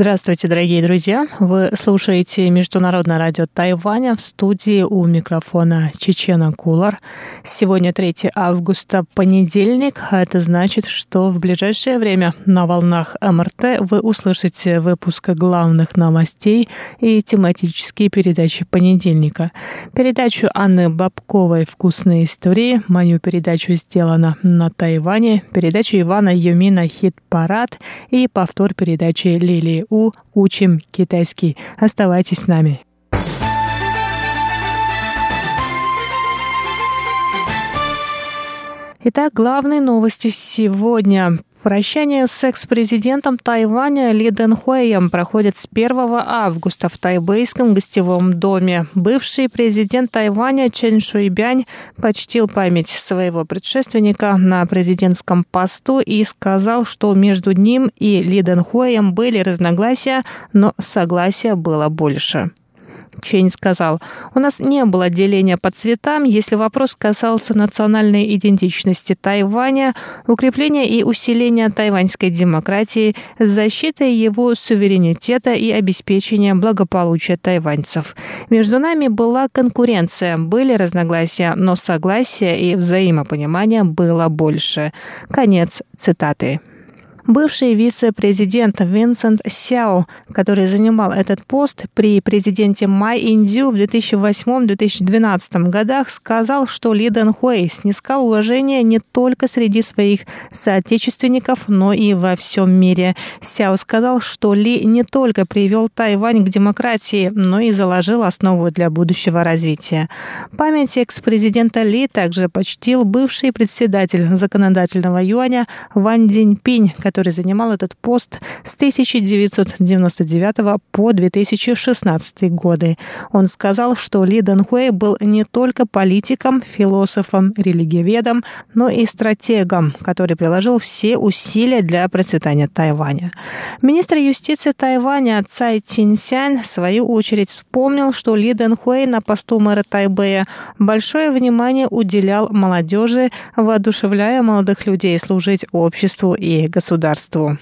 Здравствуйте, дорогие друзья! Вы слушаете Международное радио Тайваня в студии у микрофона Чечена Кулар. Сегодня 3 августа, понедельник, а это значит, что в ближайшее время на волнах МРТ вы услышите выпуск главных новостей и тематические передачи понедельника. Передачу Анны Бабковой «Вкусные истории», мою передачу «Сделано на Тайване», передачу Ивана Юмина «Хит-парад» и повтор передачи Лилии у «Учим китайский». Оставайтесь с нами. Итак, главные новости сегодня. Прощание с экс-президентом Тайваня Ли Дэнхуэем проходит с 1 августа в тайбэйском гостевом доме. Бывший президент Тайваня Чен Шуйбянь почтил память своего предшественника на президентском посту и сказал, что между ним и Ли Дэнхуэем были разногласия, но согласия было больше. Чень сказал, у нас не было деления по цветам, если вопрос касался национальной идентичности Тайваня, укрепления и усиления тайваньской демократии, защиты его суверенитета и обеспечения благополучия тайваньцев. Между нами была конкуренция, были разногласия, но согласия и взаимопонимания было больше. Конец цитаты бывший вице-президент Винсент Сяо, который занимал этот пост при президенте Май Индзю в 2008-2012 годах, сказал, что Ли Дэн Хуэй снискал уважение не только среди своих соотечественников, но и во всем мире. Сяо сказал, что Ли не только привел Тайвань к демократии, но и заложил основу для будущего развития. Память экс-президента Ли также почтил бывший председатель законодательного юаня Ван Цзиньпинь, который который занимал этот пост с 1999 по 2016 годы. Он сказал, что Ли Дэнхуэй был не только политиком, философом, религиоведом, но и стратегом, который приложил все усилия для процветания Тайваня. Министр юстиции Тайваня Цай Чинсянь в свою очередь вспомнил, что Ли Дэнхуэй на посту мэра Тайбэя большое внимание уделял молодежи, воодушевляя молодых людей служить обществу и государству государству.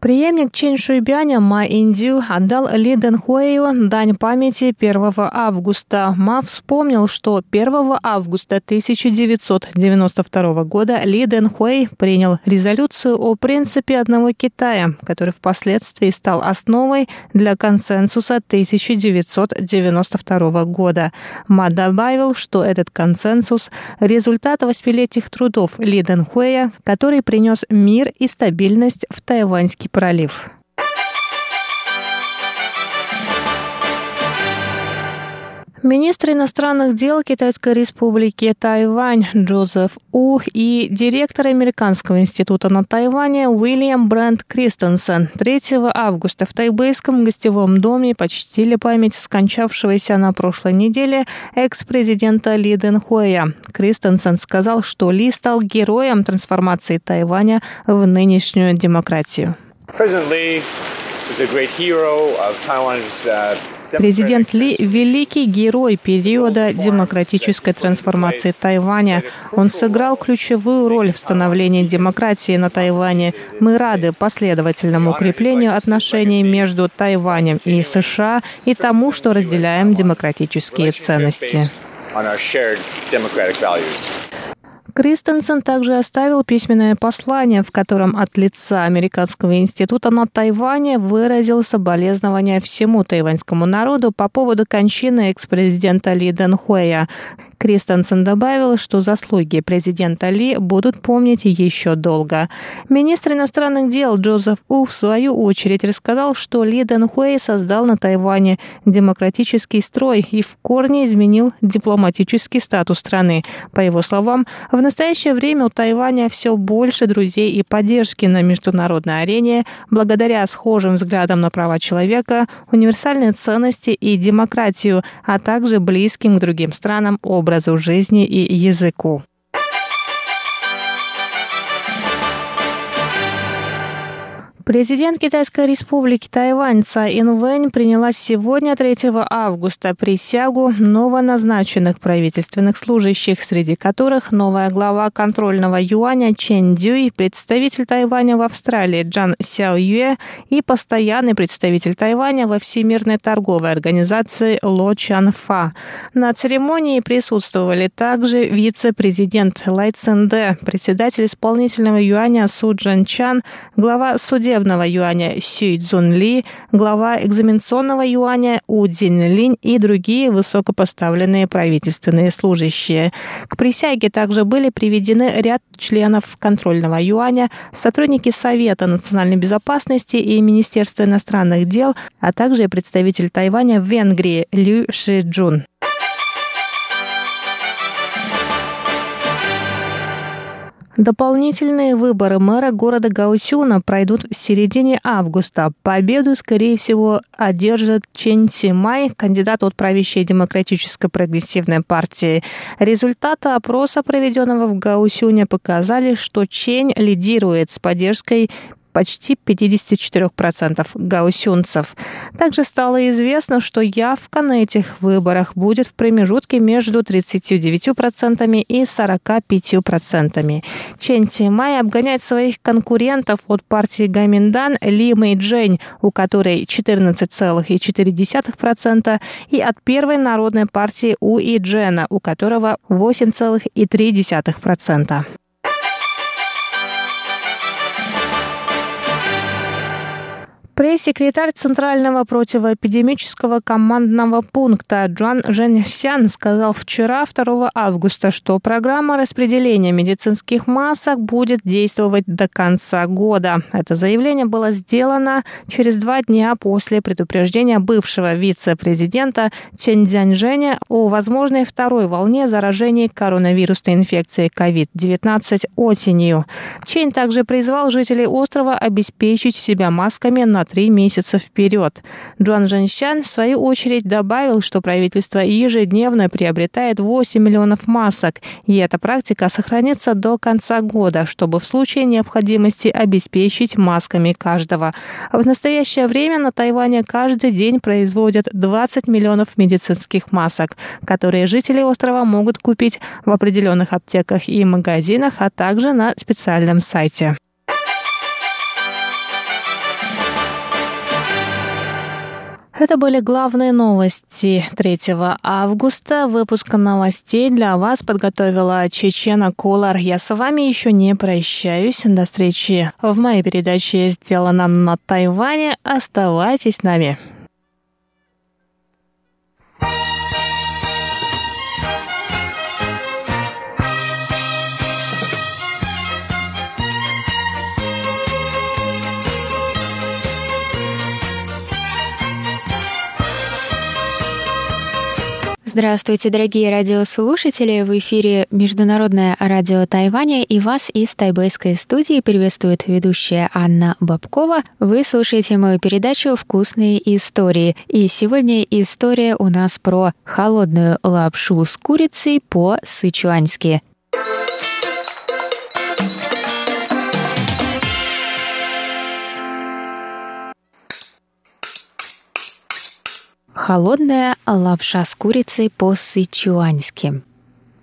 Преемник Чен Шуйбяня Ма Индю отдал Ли Дэнхуэю дань памяти 1 августа. Ма вспомнил, что 1 августа 1992 года Ли Дэнхуэй принял резолюцию о принципе одного Китая, который впоследствии стал основой для консенсуса 1992 года. Ма добавил, что этот консенсус – результат восьмилетних трудов Ли Дэнхуэя, который принес мир и стабильность в Тайваньский пролив. Министр иностранных дел Китайской республики Тайвань Джозеф У и директор Американского института на Тайване Уильям Брент Кристенсен 3 августа в тайбэйском гостевом доме почтили память скончавшегося на прошлой неделе экс-президента Ли Дэнхуэя. Кристенсен сказал, что Ли стал героем трансформации Тайваня в нынешнюю демократию. Uh, Президент Ли – великий герой периода демократической трансформации Тайваня. Он сыграл ключевую роль в становлении демократии на Тайване. Мы рады последовательному укреплению отношений между Тайванем и США и тому, что разделяем демократические ценности. Кристенсен также оставил письменное послание, в котором от лица Американского института на Тайване выразил соболезнования всему тайваньскому народу по поводу кончины экс-президента Ли Дэнхуэя. Кристенсен добавил, что заслуги президента Ли будут помнить еще долго. Министр иностранных дел Джозеф У в свою очередь рассказал, что Ли Дэнхуэй создал на Тайване демократический строй и в корне изменил дипломатический статус страны. По его словам, в настоящее время у Тайваня все больше друзей и поддержки на международной арене благодаря схожим взглядам на права человека, универсальные ценности и демократию, а также близким к другим странам образу жизни и языку. Президент Китайской республики Тайвань Цай Инвэнь приняла сегодня, 3 августа, присягу новоназначенных правительственных служащих, среди которых новая глава контрольного юаня Чен Дюй, представитель Тайваня в Австралии Джан Сяо Юэ и постоянный представитель Тайваня во Всемирной торговой организации Ло Чан Фа. На церемонии присутствовали также вице-президент Лай Цинде, председатель исполнительного юаня Су Джан Чан, глава судебного судебного юаня Сюй Цзун Ли, глава экзаменационного юаня У Цзин Линь и другие высокопоставленные правительственные служащие. К присяге также были приведены ряд членов контрольного юаня, сотрудники Совета национальной безопасности и Министерства иностранных дел, а также представитель Тайваня в Венгрии Лю Ши Джун. Дополнительные выборы мэра города Гаусюна пройдут в середине августа. Победу, скорее всего, одержит Чен Симай, кандидат от правящей демократической прогрессивной партии. Результаты опроса, проведенного в Гаусюне, показали, что Чен лидирует с поддержкой почти 54% гаусюнцев. Также стало известно, что явка на этих выборах будет в промежутке между 39% и 45%. Чен Тимай обгоняет своих конкурентов от партии Гаминдан Ли Мэй Джень, у которой 14,4%, и от первой народной партии У И Джена, у которого 8,3%. Пресс-секретарь Центрального противоэпидемического командного пункта Джуан Женьсян сказал вчера, 2 августа, что программа распределения медицинских масок будет действовать до конца года. Это заявление было сделано через два дня после предупреждения бывшего вице-президента Чен Цзяньжэня о возможной второй волне заражения коронавирусной инфекцией COVID-19 осенью. Чен также призвал жителей острова обеспечить себя масками на три месяца вперед. Джуан Женщан, в свою очередь, добавил, что правительство ежедневно приобретает 8 миллионов масок, и эта практика сохранится до конца года, чтобы в случае необходимости обеспечить масками каждого. В настоящее время на Тайване каждый день производят 20 миллионов медицинских масок, которые жители острова могут купить в определенных аптеках и магазинах, а также на специальном сайте. Это были главные новости 3 августа. Выпуск новостей для вас подготовила Чечена Колар. Я с вами еще не прощаюсь. До встречи в моей передаче «Сделано на Тайване». Оставайтесь с нами. Здравствуйте, дорогие радиослушатели! В эфире Международное радио Тайваня и вас из тайбэйской студии приветствует ведущая Анна Бабкова. Вы слушаете мою передачу «Вкусные истории». И сегодня история у нас про холодную лапшу с курицей по-сычуански. Холодная лапша с курицей по-сычуански.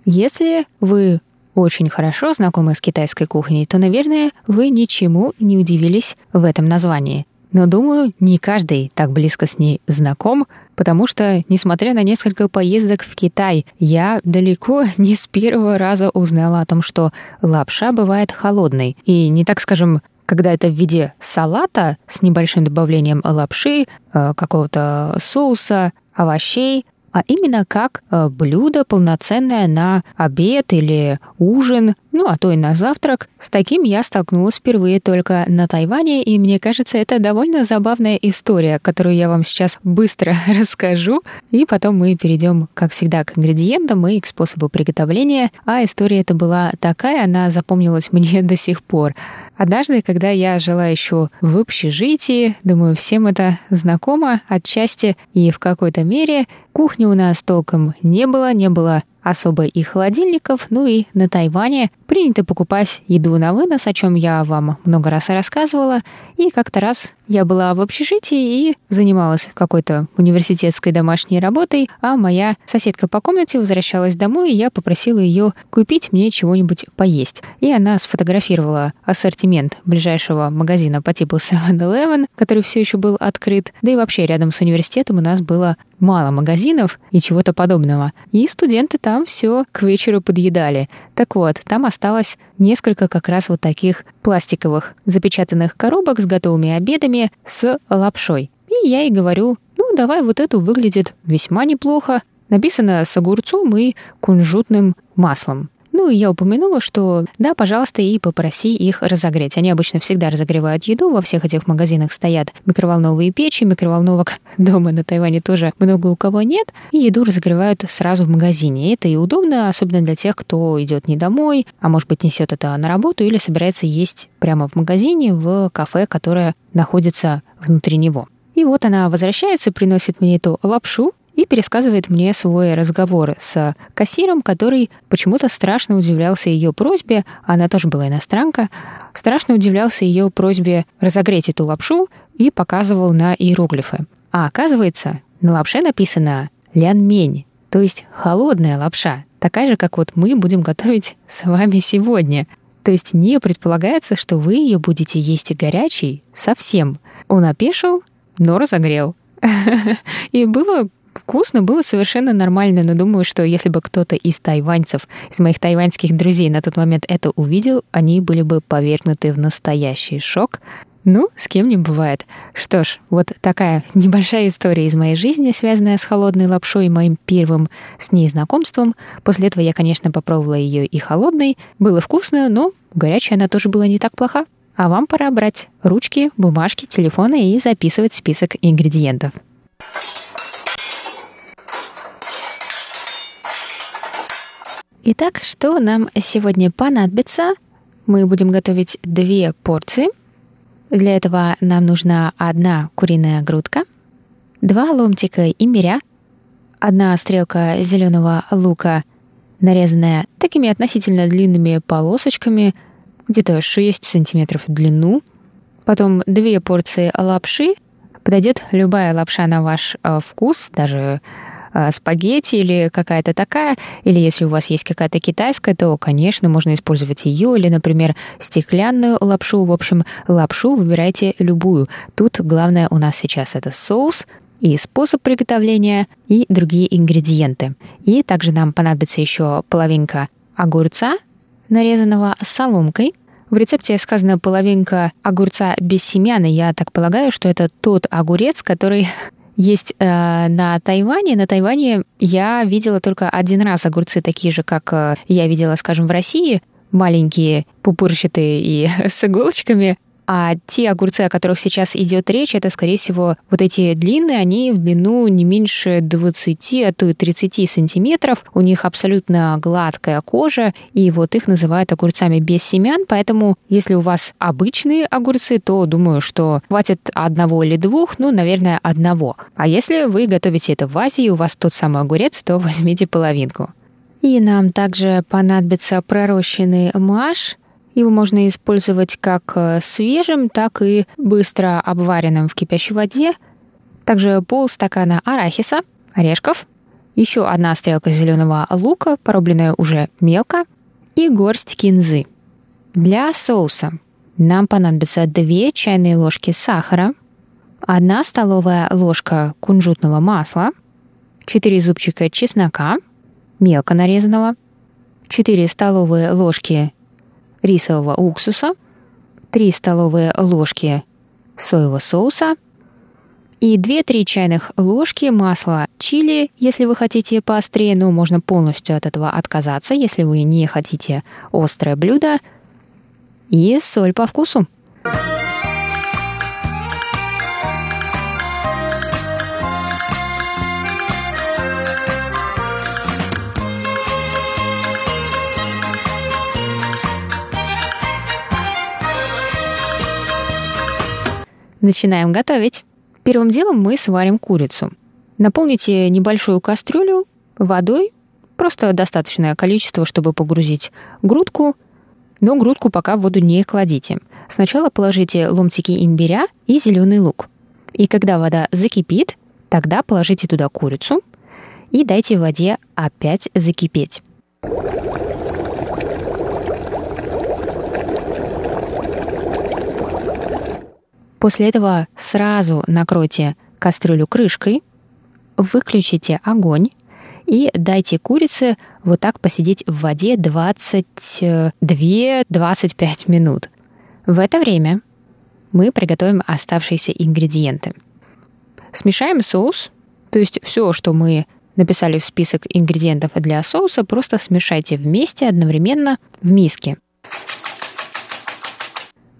Если вы очень хорошо знакомы с китайской кухней, то, наверное, вы ничему не удивились в этом названии. Но, думаю, не каждый так близко с ней знаком, потому что, несмотря на несколько поездок в Китай, я далеко не с первого раза узнала о том, что лапша бывает холодной. И не так, скажем, когда это в виде салата с небольшим добавлением лапши, э, какого-то соуса, овощей, а именно как э, блюдо полноценное на обед или ужин, ну а то и на завтрак. С таким я столкнулась впервые только на Тайване, и мне кажется, это довольно забавная история, которую я вам сейчас быстро расскажу, и потом мы перейдем, как всегда, к ингредиентам и к способу приготовления. А история эта была такая, она запомнилась мне до сих пор. Однажды, когда я жила еще в общежитии, думаю, всем это знакомо отчасти и в какой-то мере, кухни у нас толком не было, не было особо и холодильников, ну и на Тайване принято покупать еду на вынос, о чем я вам много раз рассказывала. И как-то раз я была в общежитии и занималась какой-то университетской домашней работой, а моя соседка по комнате возвращалась домой, и я попросила ее купить мне чего-нибудь поесть. И она сфотографировала ассортимент ближайшего магазина по типу 7-Eleven, который все еще был открыт. Да и вообще рядом с университетом у нас было мало магазинов и чего-то подобного. И студенты там все к вечеру подъедали. Так вот, там осталось несколько как раз вот таких пластиковых запечатанных коробок с готовыми обедами с лапшой. И я ей говорю, ну давай вот эту выглядит весьма неплохо. Написано с огурцом и кунжутным маслом. Ну и я упомянула, что да, пожалуйста, и попроси их разогреть. Они обычно всегда разогревают еду, во всех этих магазинах стоят микроволновые печи, микроволновок дома на Тайване тоже много у кого нет, и еду разогревают сразу в магазине. Это и удобно, особенно для тех, кто идет не домой, а может быть несет это на работу или собирается есть прямо в магазине, в кафе, которое находится внутри него. И вот она возвращается, приносит мне эту лапшу, и пересказывает мне свой разговор с кассиром, который почему-то страшно удивлялся ее просьбе, она тоже была иностранка, страшно удивлялся ее просьбе разогреть эту лапшу и показывал на иероглифы. А оказывается, на лапше написано «лянмень», то есть холодная лапша, такая же, как вот мы будем готовить с вами сегодня. То есть не предполагается, что вы ее будете есть горячей совсем. Он опешил, но разогрел. И было вкусно, было совершенно нормально, но думаю, что если бы кто-то из тайваньцев, из моих тайваньских друзей на тот момент это увидел, они были бы повергнуты в настоящий шок. Ну, с кем не бывает. Что ж, вот такая небольшая история из моей жизни, связанная с холодной лапшой и моим первым с ней знакомством. После этого я, конечно, попробовала ее и холодной. Было вкусно, но горячая она тоже была не так плоха. А вам пора брать ручки, бумажки, телефоны и записывать список ингредиентов. Итак, что нам сегодня понадобится? Мы будем готовить две порции. Для этого нам нужна одна куриная грудка, два ломтика имбиря, одна стрелка зеленого лука, нарезанная такими относительно длинными полосочками, где-то 6 сантиметров в длину, потом две порции лапши, подойдет любая лапша на ваш э, вкус, даже спагетти или какая-то такая, или если у вас есть какая-то китайская, то, конечно, можно использовать ее, или, например, стеклянную лапшу. В общем, лапшу выбирайте любую. Тут главное у нас сейчас это соус, и способ приготовления, и другие ингредиенты. И также нам понадобится еще половинка огурца, нарезанного соломкой. В рецепте сказано половинка огурца без семян, и я так полагаю, что это тот огурец, который есть э, на Тайване. На Тайване я видела только один раз огурцы такие же, как э, я видела, скажем, в России. Маленькие, пупырчатые и с иголочками. А те огурцы, о которых сейчас идет речь, это, скорее всего, вот эти длинные, они в длину не меньше 20, а то и 30 сантиметров. У них абсолютно гладкая кожа, и вот их называют огурцами без семян. Поэтому, если у вас обычные огурцы, то думаю, что хватит одного или двух, ну, наверное, одного. А если вы готовите это в Азии, у вас тот самый огурец, то возьмите половинку. И нам также понадобится пророщенный маш – его можно использовать как э, свежим, так и быстро обваренным в кипящей воде. Также полстакана арахиса, орешков, еще одна стрелка зеленого лука, порубленная уже мелко, и горсть кинзы. Для соуса нам понадобится 2 чайные ложки сахара, 1 столовая ложка кунжутного масла, 4 зубчика чеснока, мелко нарезанного, 4 столовые ложки рисового уксуса, 3 столовые ложки соевого соуса и 2-3 чайных ложки масла чили, если вы хотите поострее, но можно полностью от этого отказаться, если вы не хотите острое блюдо, и соль по вкусу. Начинаем готовить. Первым делом мы сварим курицу. Наполните небольшую кастрюлю водой Просто достаточное количество, чтобы погрузить грудку, но грудку пока в воду не кладите. Сначала положите ломтики имбиря и зеленый лук. И когда вода закипит, тогда положите туда курицу и дайте воде опять закипеть. После этого сразу накройте кастрюлю крышкой, выключите огонь и дайте курице вот так посидеть в воде 22-25 минут. В это время мы приготовим оставшиеся ингредиенты. Смешаем соус, то есть все, что мы написали в список ингредиентов для соуса, просто смешайте вместе одновременно в миске.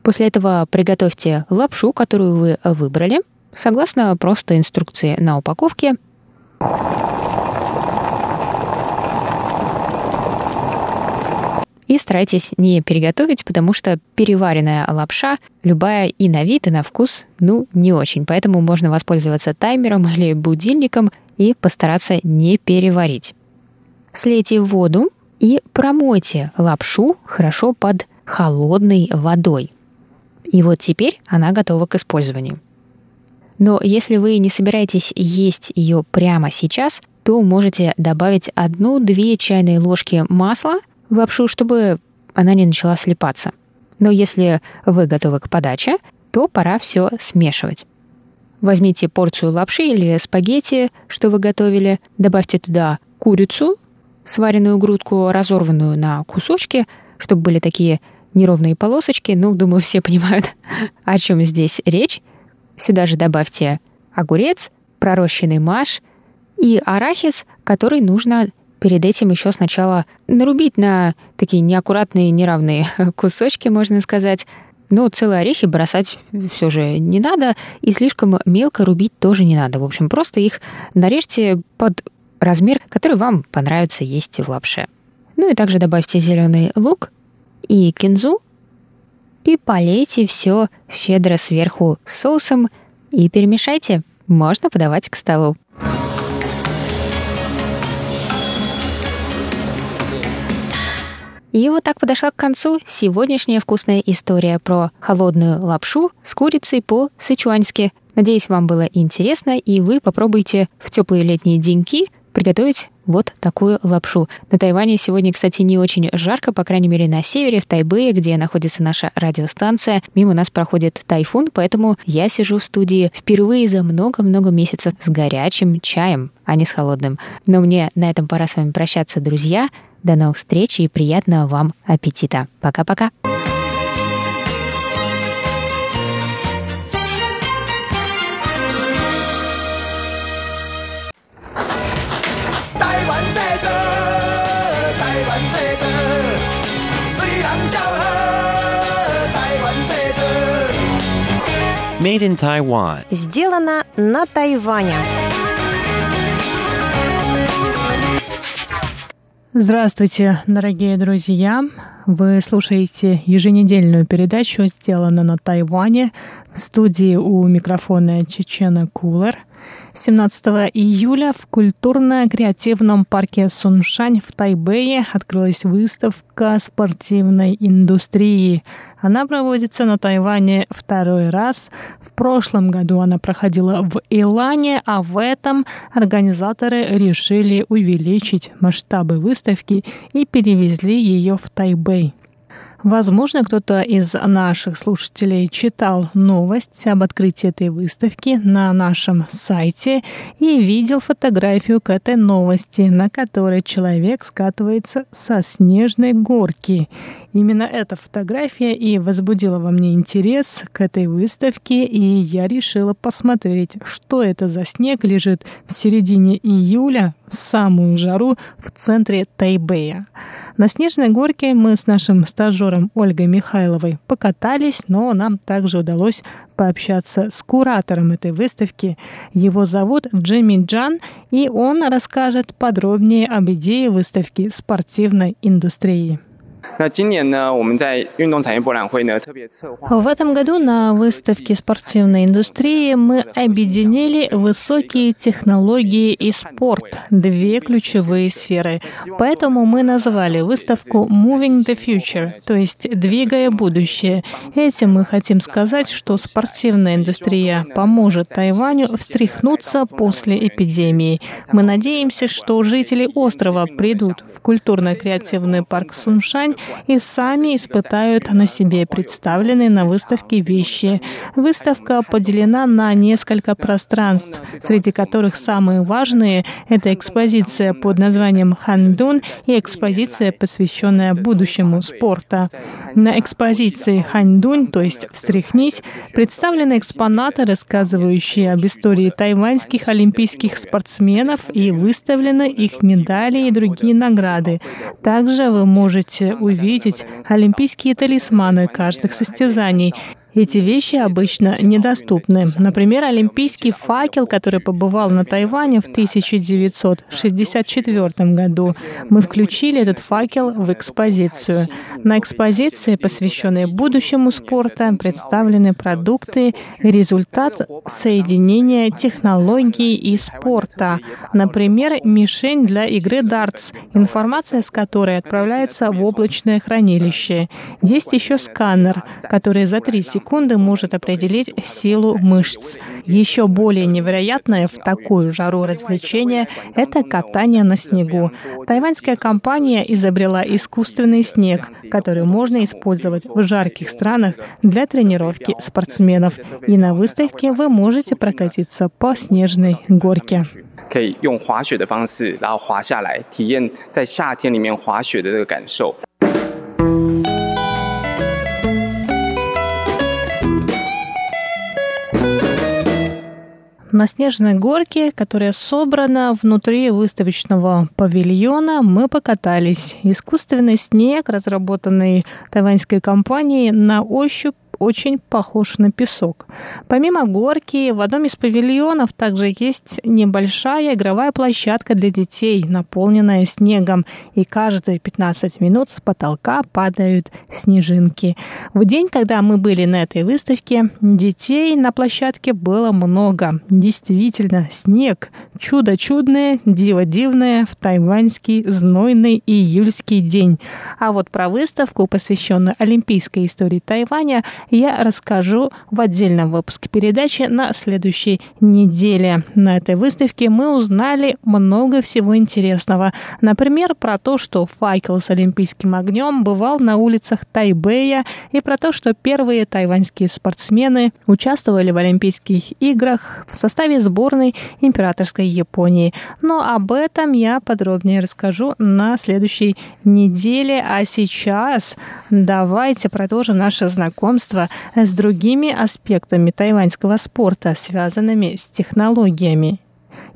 После этого приготовьте лапшу, которую вы выбрали, согласно просто инструкции на упаковке. И старайтесь не переготовить, потому что переваренная лапша, любая и на вид, и на вкус, ну, не очень. Поэтому можно воспользоваться таймером или будильником и постараться не переварить. Слейте воду и промойте лапшу хорошо под холодной водой. И вот теперь она готова к использованию. Но если вы не собираетесь есть ее прямо сейчас, то можете добавить одну-две чайные ложки масла в лапшу, чтобы она не начала слипаться. Но если вы готовы к подаче, то пора все смешивать. Возьмите порцию лапши или спагетти, что вы готовили, добавьте туда курицу, сваренную грудку, разорванную на кусочки, чтобы были такие неровные полосочки. Ну, думаю, все понимают, о чем здесь речь. Сюда же добавьте огурец, пророщенный маш и арахис, который нужно перед этим еще сначала нарубить на такие неаккуратные, неравные кусочки, можно сказать. Но целые орехи бросать все же не надо, и слишком мелко рубить тоже не надо. В общем, просто их нарежьте под размер, который вам понравится есть в лапше. Ну и также добавьте зеленый лук и кинзу, и полейте все щедро сверху соусом и перемешайте. Можно подавать к столу. И вот так подошла к концу сегодняшняя вкусная история про холодную лапшу с курицей по-сычуански. Надеюсь, вам было интересно, и вы попробуйте в теплые летние деньки приготовить вот такую лапшу. На Тайване сегодня, кстати, не очень жарко, по крайней мере, на севере, в Тайбэе, где находится наша радиостанция. Мимо нас проходит тайфун, поэтому я сижу в студии впервые за много-много месяцев с горячим чаем, а не с холодным. Но мне на этом пора с вами прощаться, друзья. До новых встреч и приятного вам аппетита. Пока-пока. Made in Taiwan. Сделано на Тайване. Здравствуйте, дорогие друзья! Вы слушаете еженедельную передачу «Сделано на Тайване» в студии у микрофона Чечена Кулер – 17 июля в культурно-креативном парке Суншань в Тайбэе открылась выставка спортивной индустрии. Она проводится на Тайване второй раз. В прошлом году она проходила в Илане, а в этом организаторы решили увеличить масштабы выставки и перевезли ее в Тайбэй. Возможно, кто-то из наших слушателей читал новость об открытии этой выставки на нашем сайте и видел фотографию к этой новости, на которой человек скатывается со снежной горки. Именно эта фотография и возбудила во мне интерес к этой выставке, и я решила посмотреть, что это за снег лежит в середине июля в самую жару в центре Тайбэя. На снежной горке мы с нашим стажером Ольгой Михайловой покатались, но нам также удалось пообщаться с куратором этой выставки. Его зовут Джимми Джан, и он расскажет подробнее об идее выставки спортивной индустрии. В этом году на выставке спортивной индустрии мы объединили высокие технологии и спорт, две ключевые сферы. Поэтому мы назвали выставку Moving the Future, то есть двигая будущее. Этим мы хотим сказать, что спортивная индустрия поможет Тайваню встряхнуться после эпидемии. Мы надеемся, что жители острова придут в культурно-креативный парк Суншань и сами испытают на себе представленные на выставке вещи. Выставка поделена на несколько пространств, среди которых самые важные — это экспозиция под названием «Хандун» и экспозиция, посвященная будущему спорта. На экспозиции «Ханьдунь», то есть «Встряхнись», представлены экспонаты, рассказывающие об истории тайваньских олимпийских спортсменов и выставлены их медали и другие награды. Также вы можете увидеть олимпийские талисманы каждых состязаний эти вещи обычно недоступны. Например, олимпийский факел, который побывал на Тайване в 1964 году. Мы включили этот факел в экспозицию. На экспозиции, посвященной будущему спорта, представлены продукты, результат соединения технологий и спорта. Например, мишень для игры дартс, информация с которой отправляется в облачное хранилище. Есть еще сканер, который за три секунды секунды может определить силу мышц. Еще более невероятное в такую жару развлечение — это катание на снегу. Тайваньская компания изобрела искусственный снег, который можно использовать в жарких странах для тренировки спортсменов. И на выставке вы можете прокатиться по снежной горке. 可以用滑雪的方式，然后滑下来，体验在夏天里面滑雪的这个感受。 На снежной горке, которая собрана внутри выставочного павильона, мы покатались. Искусственный снег, разработанный тайваньской компанией, на ощупь очень похож на песок. Помимо горки, в одном из павильонов также есть небольшая игровая площадка для детей, наполненная снегом, и каждые 15 минут с потолка падают снежинки. В день, когда мы были на этой выставке, детей на площадке было много. Действительно, снег – чудо чудное, диво дивное в тайваньский знойный июльский день. А вот про выставку, посвященную олимпийской истории Тайваня, я расскажу в отдельном выпуске передачи на следующей неделе. На этой выставке мы узнали много всего интересного. Например, про то, что факел с олимпийским огнем бывал на улицах Тайбэя и про то, что первые тайваньские спортсмены участвовали в Олимпийских играх в составе сборной императорской Японии. Но об этом я подробнее расскажу на следующей неделе. А сейчас давайте продолжим наше знакомство знакомство с другими аспектами тайваньского спорта, связанными с технологиями.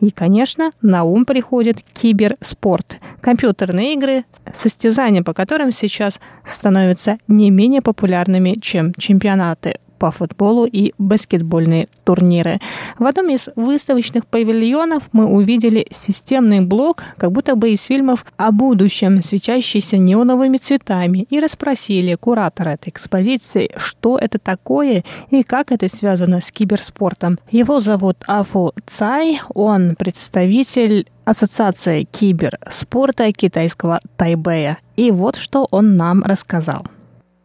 И, конечно, на ум приходит киберспорт. Компьютерные игры, состязания по которым сейчас становятся не менее популярными, чем чемпионаты по футболу и баскетбольные турниры. В одном из выставочных павильонов мы увидели системный блок, как будто бы из фильмов о будущем, свечащийся неоновыми цветами, и расспросили куратора этой экспозиции, что это такое и как это связано с киберспортом. Его зовут Афу Цай, он представитель Ассоциации киберспорта китайского Тайбэя. И вот что он нам рассказал.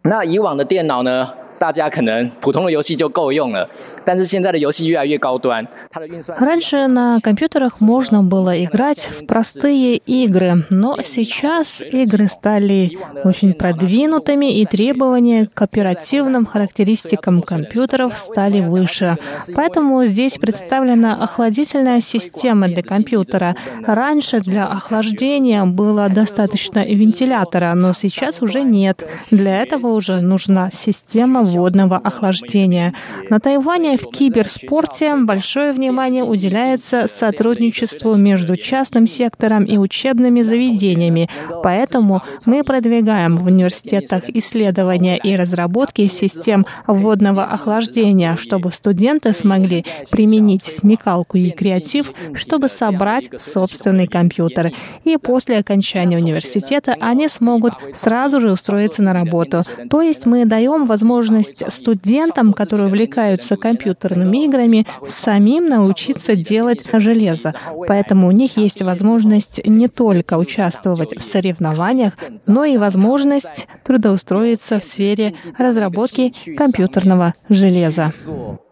那以往的电脑呢？ 大家可能普通的游戏就够用了，但是现在的游戏越来越高端，它的运算。Раньше на компьютерах можно было играть в простые игры, но сейчас игры стали очень продвинутыми и требования к оперативным характеристикам компьютеров стали выше. Поэтому здесь представлена охладительная система для компьютера. Раньше для охлаждения было достаточно вентилятора, но сейчас уже нет. Для этого уже нужна система водного охлаждения. На Тайване в киберспорте большое внимание уделяется сотрудничеству между частным сектором и учебными заведениями. Поэтому мы продвигаем в университетах исследования и разработки систем водного охлаждения, чтобы студенты смогли применить смекалку и креатив, чтобы собрать собственный компьютер. И после окончания университета они смогут сразу же устроиться на работу. То есть мы даем возможность студентам, которые увлекаются компьютерными играми, самим научиться делать железо. Поэтому у них есть возможность не только участвовать в соревнованиях, но и возможность трудоустроиться в сфере разработки компьютерного железа.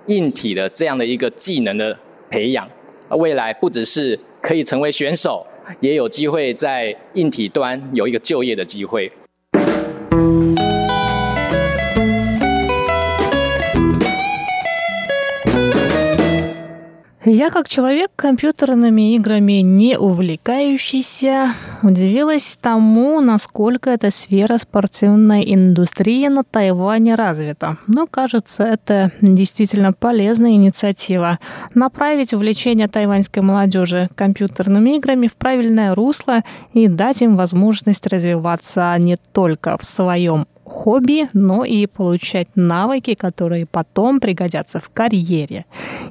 硬体的这样的一个技能的培养，未来不只是可以成为选手，也有机会在硬体端有一个就业的机会。 Я, как человек компьютерными играми не увлекающийся, удивилась тому, насколько эта сфера спортивной индустрии на Тайване развита. Но, кажется, это действительно полезная инициатива. Направить увлечение тайваньской молодежи компьютерными играми в правильное русло и дать им возможность развиваться не только в своем хобби, но и получать навыки, которые потом пригодятся в карьере.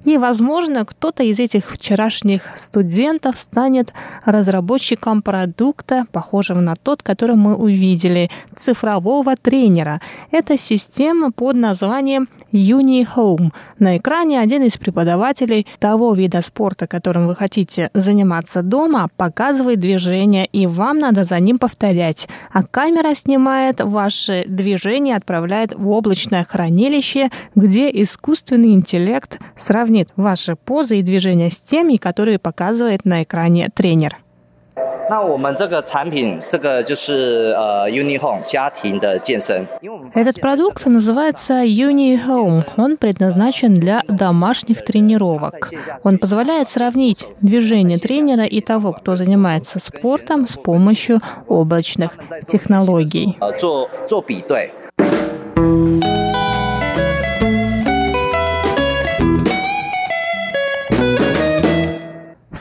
И, возможно, кто-то из этих вчерашних студентов станет разработчиком продукта, похожего на тот, который мы увидели, цифрового тренера. Это система под названием UniHome. На экране один из преподавателей того вида спорта, которым вы хотите заниматься дома, показывает движение, и вам надо за ним повторять. А камера снимает ваши движение отправляет в облачное хранилище, где искусственный интеллект сравнит ваши позы и движения с теми, которые показывает на экране тренер. 那我们这个产品，这个就是呃 UniHome 家庭的健身。Этот продукт называется UniHome. Он предназначен для домашних тренировок. Он позволяет сравнить движение тренера и того, кто занимается спортом с помощью облачных технологий. 做做比对。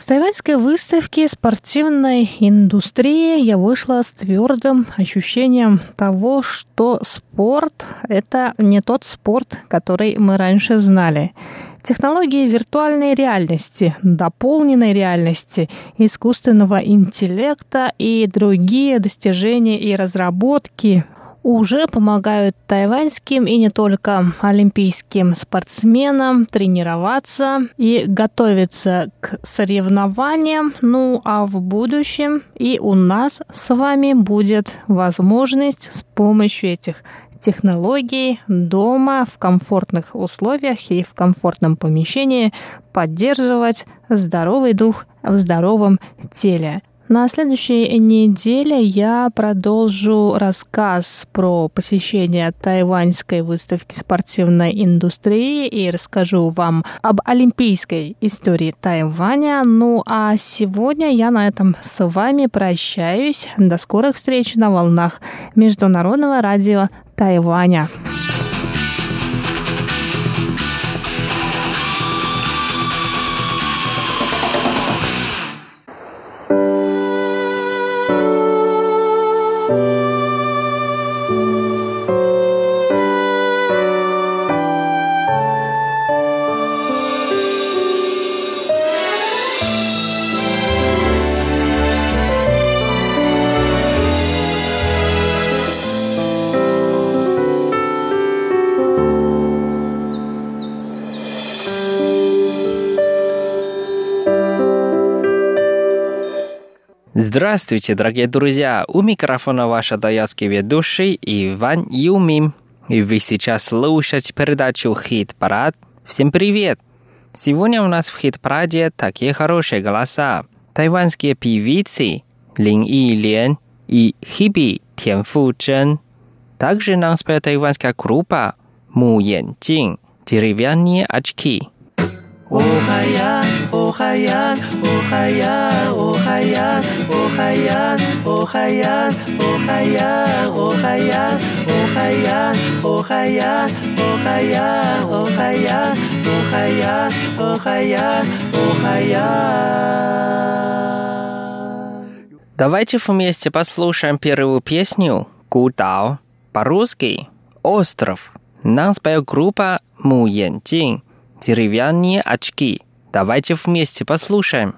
С выставки спортивной индустрии я вышла с твердым ощущением того, что спорт — это не тот спорт, который мы раньше знали. Технологии виртуальной реальности, дополненной реальности, искусственного интеллекта и другие достижения и разработки уже помогают тайваньским и не только олимпийским спортсменам тренироваться и готовиться к соревнованиям. Ну а в будущем и у нас с вами будет возможность с помощью этих технологий дома в комфортных условиях и в комфортном помещении поддерживать здоровый дух в здоровом теле. На следующей неделе я продолжу рассказ про посещение тайваньской выставки спортивной индустрии и расскажу вам об олимпийской истории Тайваня. Ну а сегодня я на этом с вами прощаюсь. До скорых встреч на волнах Международного радио Тайваня. Здравствуйте, дорогие друзья! У микрофона ваш даятский ведущий Иван Юмим. И вы сейчас слушаете передачу «Хит-парад». Всем привет! Сегодня у нас в «Хит-параде» такие хорошие голоса. Тайванские певицы Лин И Лен и Хиби Тян Фу Чжэн. Также нам споет тайванская группа Му Ян Джин «Деревянные очки». Охаян, Охаян, Охаян, Охаян, Охаян, Охаян, Охаян, Охаян, Охаян, Охаян, Охаян, Охаян, Охаян, Охаян, Охаян. Давайте вместе послушаем первую песню «Кутао» по-русски «Остров». Нам споет группа «Му Ян Джинь». «Деревянные очки». Давайте вместе послушаем.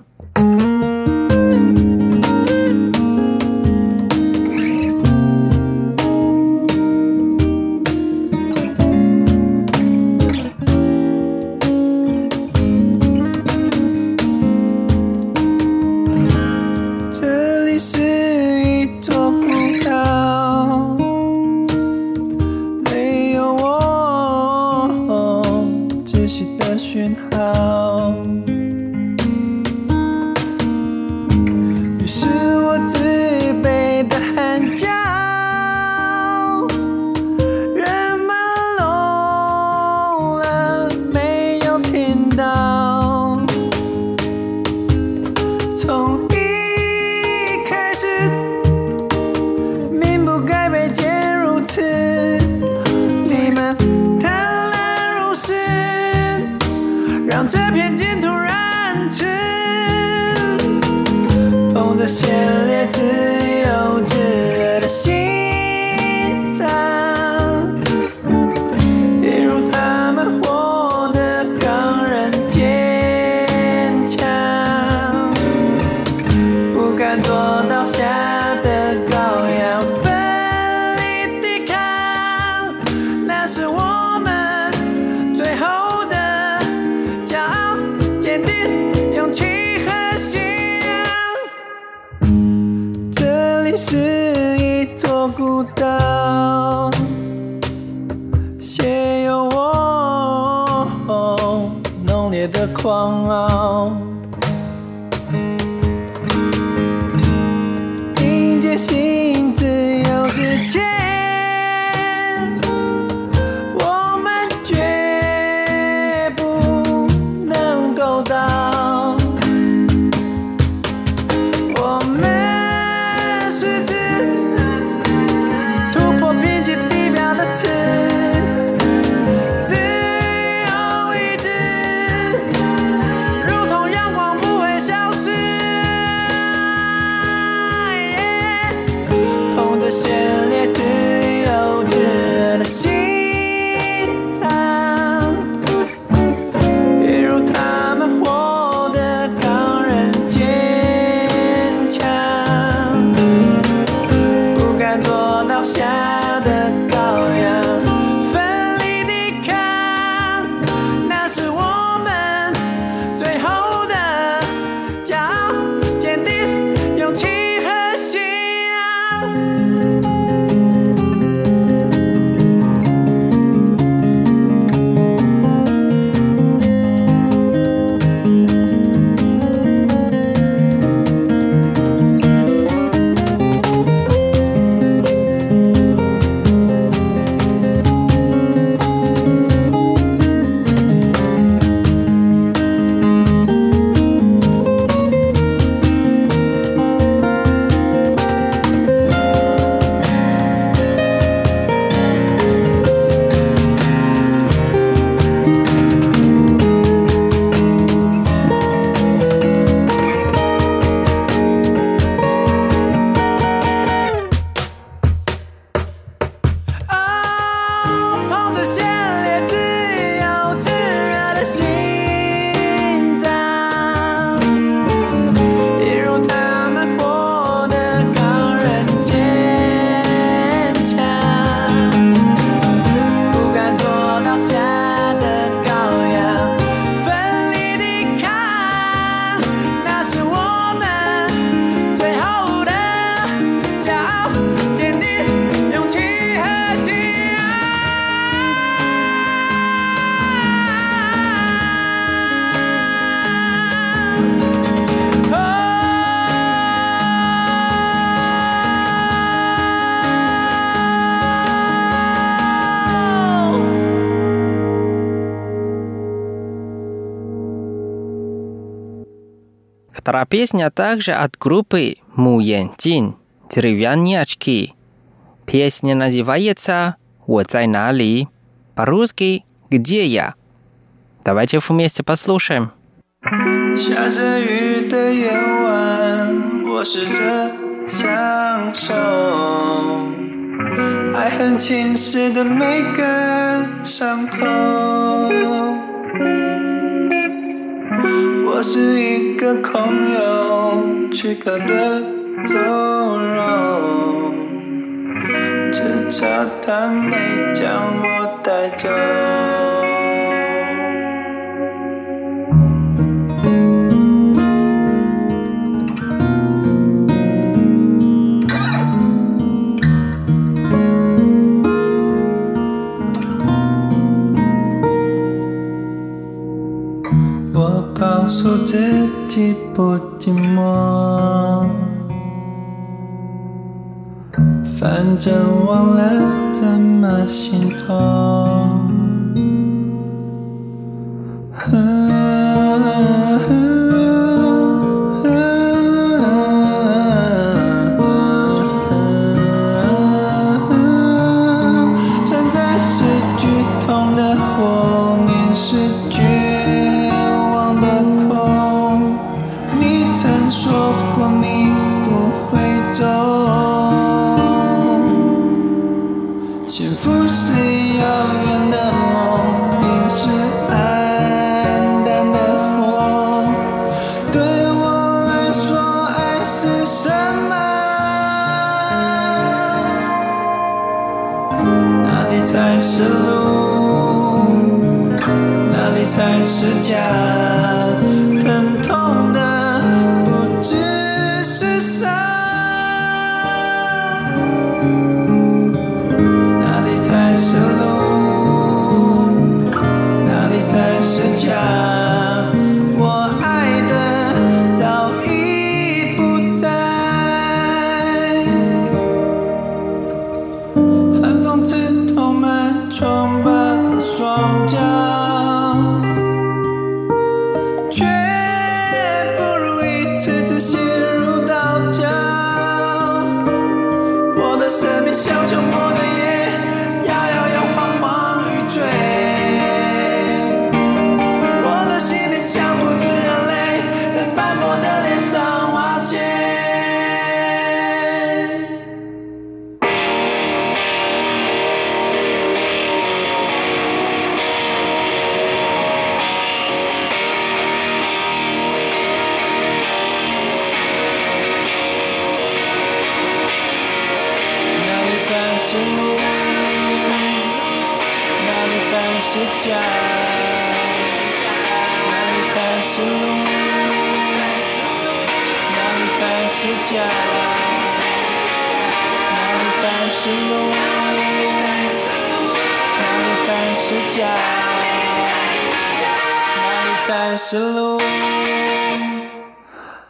Вторая песня а также от группы Му Ян Тин «Деревянные очки». Песня называется «Wo zai на ли?» По-русски «Где я?». Давайте вместе послушаем. 下着雨的夜晚，我试着享受爱恨侵蚀的每个伤口。我是一个空有躯壳的纵容，只少他没将我带走。诉自己不寂寞。反正忘了怎么心痛。幸福是遥远的梦。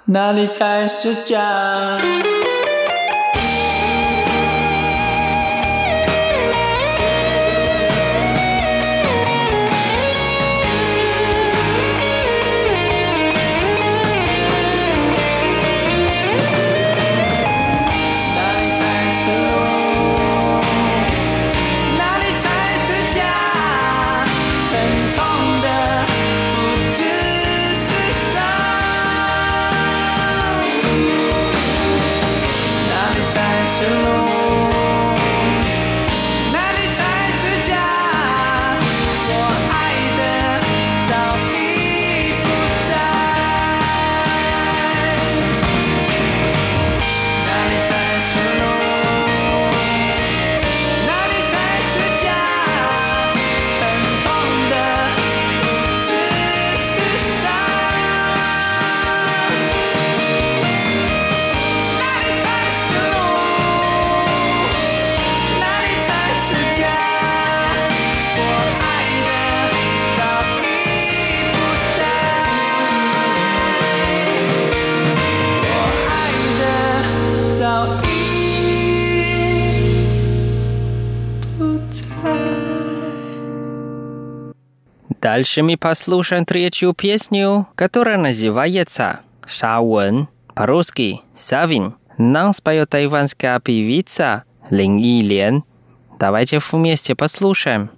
哪里才是家？Дальше мы послушаем третью песню, которая называется «Шауэн», по-русски «Савин». Нам споет тайванская певица Лин Илен. Давайте вместе послушаем.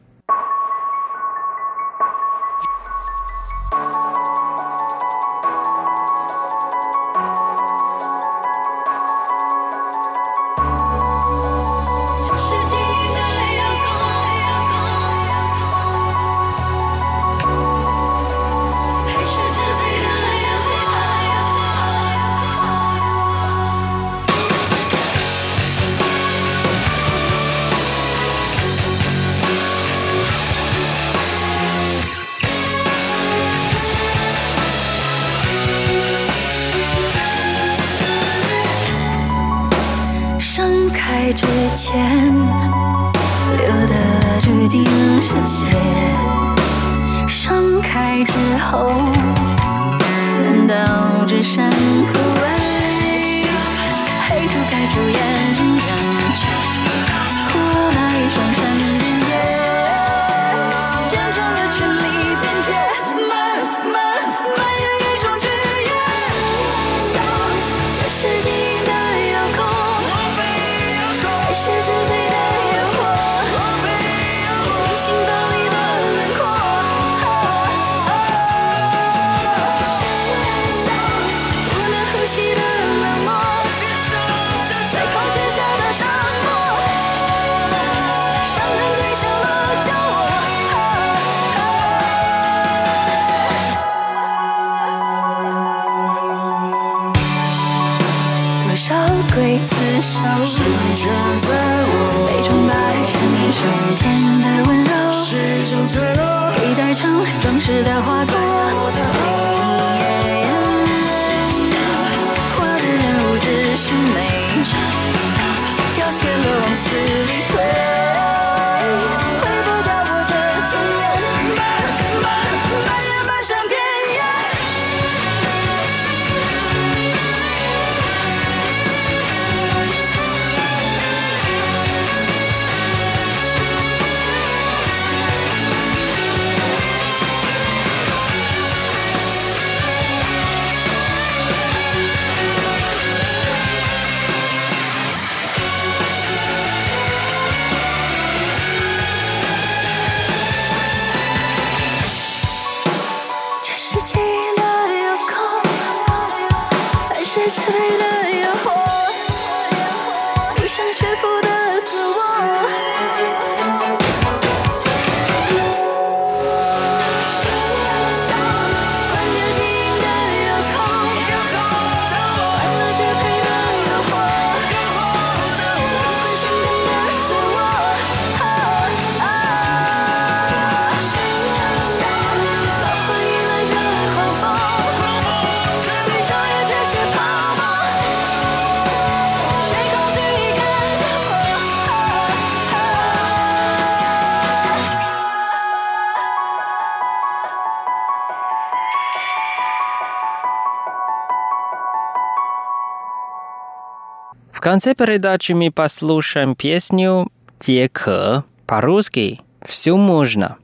конце передачи мы послушаем песню «Текэ» по-русски «Все можно».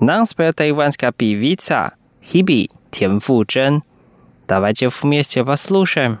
Нам спела тайванская певица Хиби Тянфу Чен. Давайте вместе послушаем.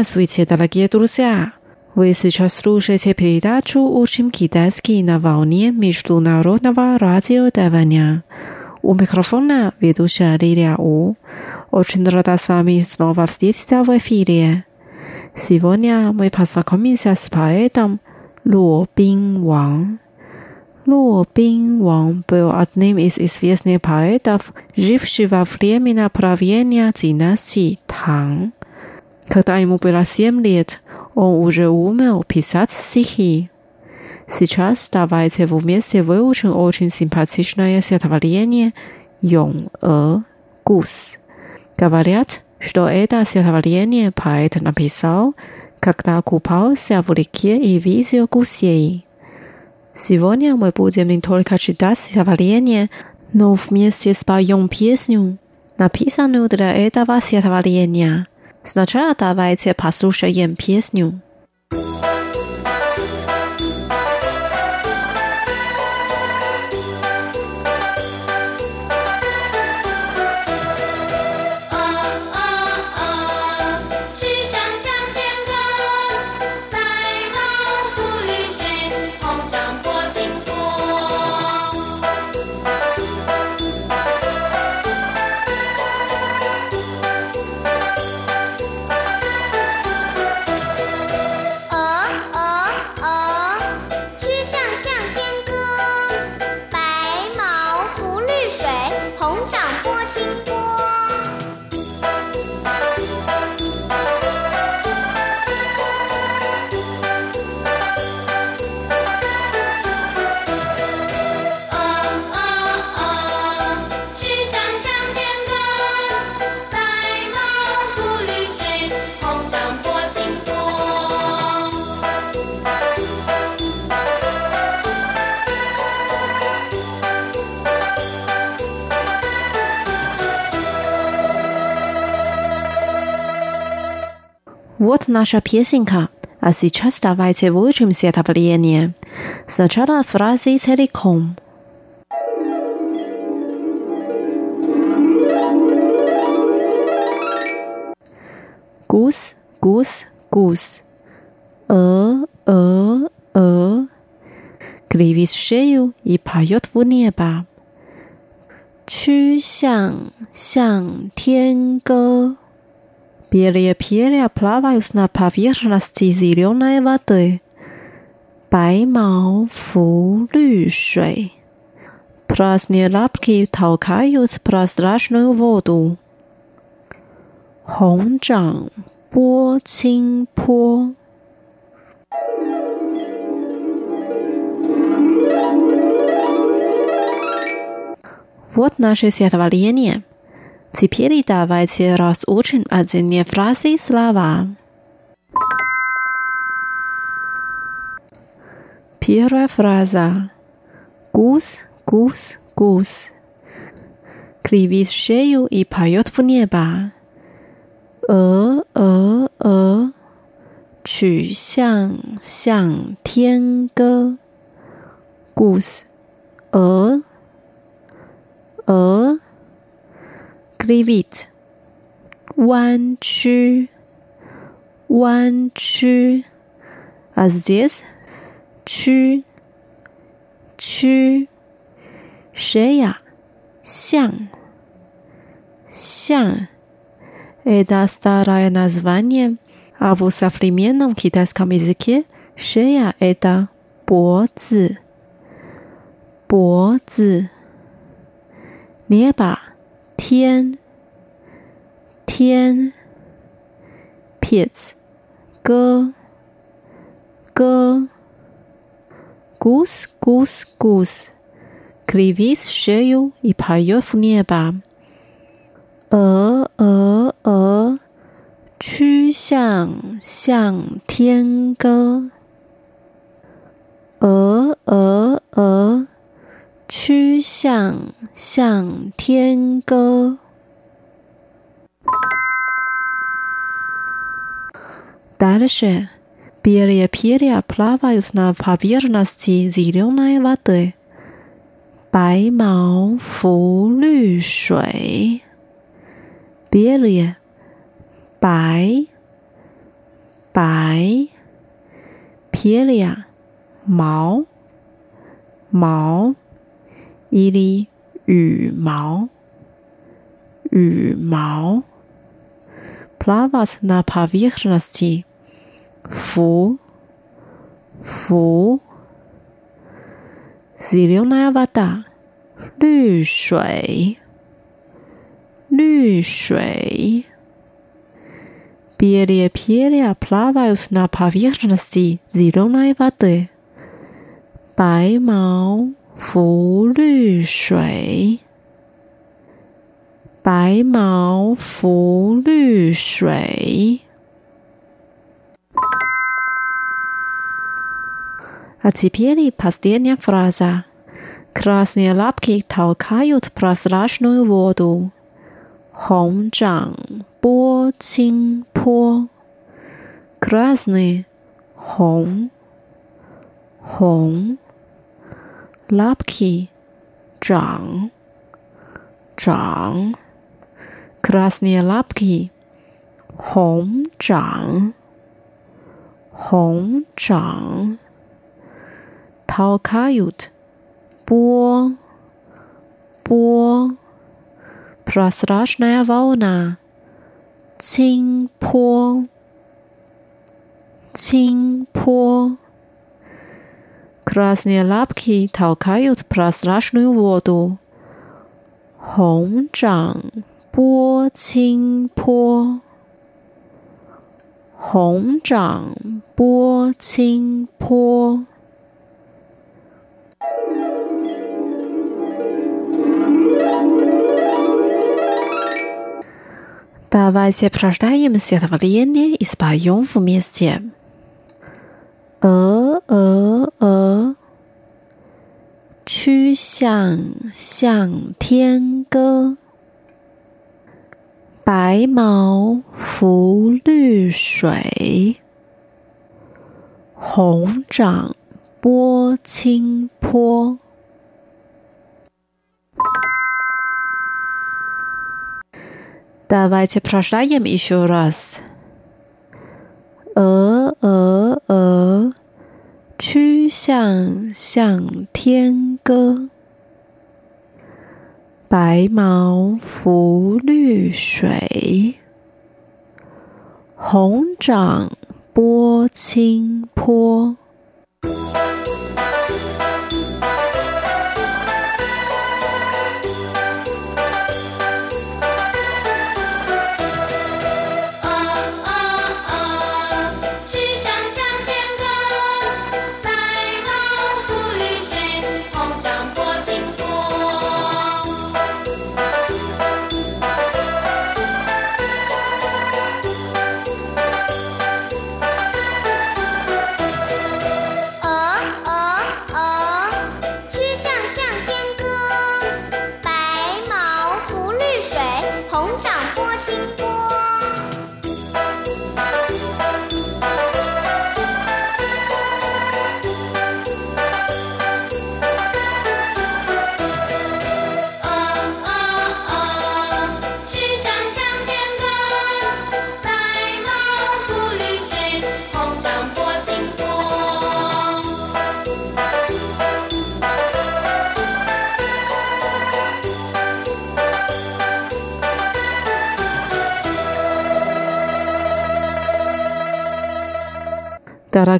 Здравствуйте, дорогие друзья! Вы сейчас слушаете передачу «Учим китайский на волне Международного радио Тайваня». У микрофона ведущая Лилия У. Очень рада с вами снова встретиться в эфире. Сегодня мы познакомимся с поэтом Луо Бин Ван. Луо Бин Ван был одним из известных поэтов, живших во время правления династии Тang. Когда ему было семь лет, он уже умел писать стихи. Сейчас давайте вместе выучим очень симпатичное стихотворение «Йонг-э» «Гус». Говорят, что это стихотворение поэт написал, когда купался в реке и видел гусей. Сегодня мы будем не только читать стихотворение, но вместе споем песню, написанную для этого стихотворения. Сначала давайте послушаем песню. Вот наша песенка. А сейчас давайте выучим стихотворение. Сначала фразы целиком. Гусь, гусь, гусь. Э, э, э. Кривит шею и поет в небо. 曲项向天歌。 Белые перья плавают на поверхности зеленой воды. 白毛浮绿水。Праздные лапки толкают прозрачную воду. 红掌拨清波。Вот наше стихотворение. Теперь давайте разучим отдельные фразы и слова. Первая фраза. Гусь, гусь, гусь. Кривит шею и поет в небо. 鹅鹅鹅，曲项向天歌。Goose，鹅，鹅。 Krivit，弯曲，弯曲。А здесь，曲，曲。Шея，像，像。Это старое название, а в современном китайском языке шея – это 脖子，脖子。Небо – 天，天，pits，歌，歌，goose goose goose，clivis shayu i p a y o f n i b a 鹅鹅鹅，曲项向天歌，鹅鹅鹅。鹅鹅曲项向天歌。Дальше белые перья плавают на поверхности зеленой воды. 白毛浮绿水。белые, 白，白，перья，毛，毛 ，или 羽毛，羽毛，плавать на поверхности，浮，浮，зеленая вода，绿水。绿水。Белые перья плавают на поверхности зеленой воды. 白毛 浮绿水，白毛浮绿水。А теперь последняя фраза. Красные лапки толкают прозрачную воду. 红掌拨清波，красный 红红 лапки, чанг, чанг, красные лапки, хом чанг, хом чанг, толкают, бо, бо, прозрачная волна, цинь по, цинь по. Красные лапки толкают прозрачную воду. Хом чан, бо чин по. Хом чан, бо чин по. Давайте прождаем стихотворение и споем вместе. 鹅鹅鹅，曲项向天歌。白 白毛浮绿水，红掌拨清波。Давайте прочитаем еще раз. 鹅鹅鹅，曲项向天歌。白毛浮绿水，红掌拨清波。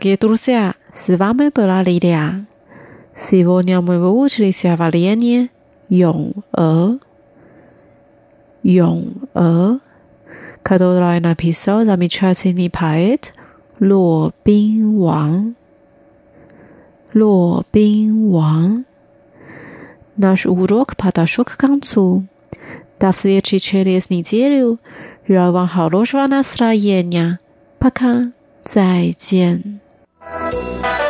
Дорогие друзья, с вами была Лилия. Сегодня мы выучили стихотворение «Юнг-э», «Юнг-э», которое написал замечательный поэт Ло Бин Ван. Ло Бин Ван. Наш урок подошел к концу. До встречи через неделю. Желаю вам хорошего настроения. Пока. 再见。Música